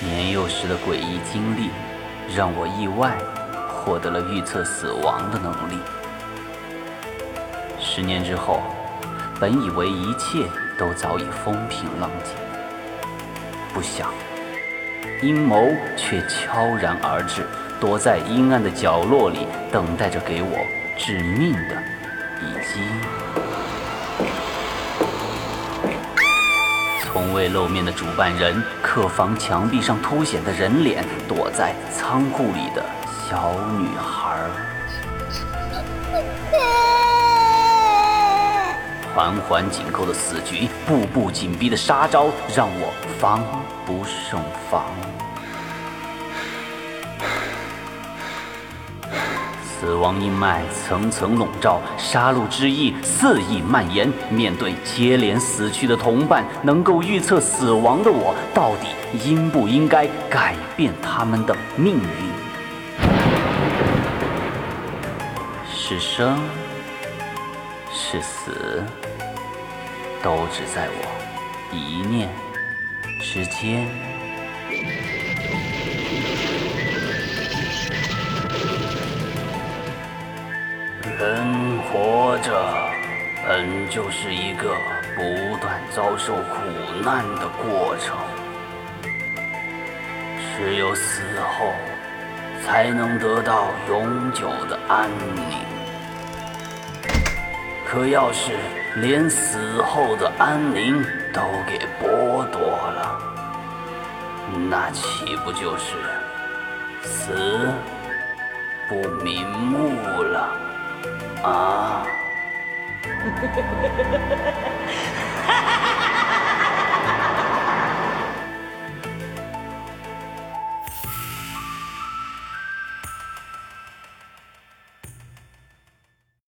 年幼时的诡异经历，让我意外获得了预测死亡的能力。十年之后，本以为一切都早已风平浪静，不想阴谋却悄然而至，躲在阴暗的角落里，等待着给我致命的一击。从未露面的主办人，客房墙壁上凸显的人脸，躲在仓库里的小女孩，环环紧扣的死局，步步紧逼的杀招，让我防不胜防。死亡阴霾层层笼罩，杀戮之意肆意蔓延。面对接连死去的同伴，能够预测死亡的我，到底应不应该改变他们的命运？是生是死，都只在我一念之间。人活着本就是一个不断遭受苦难的过程，只有死后才能得到永久的安宁。可要是连死后的安宁都给剥夺了，那岂不就是死不瞑目了？啊！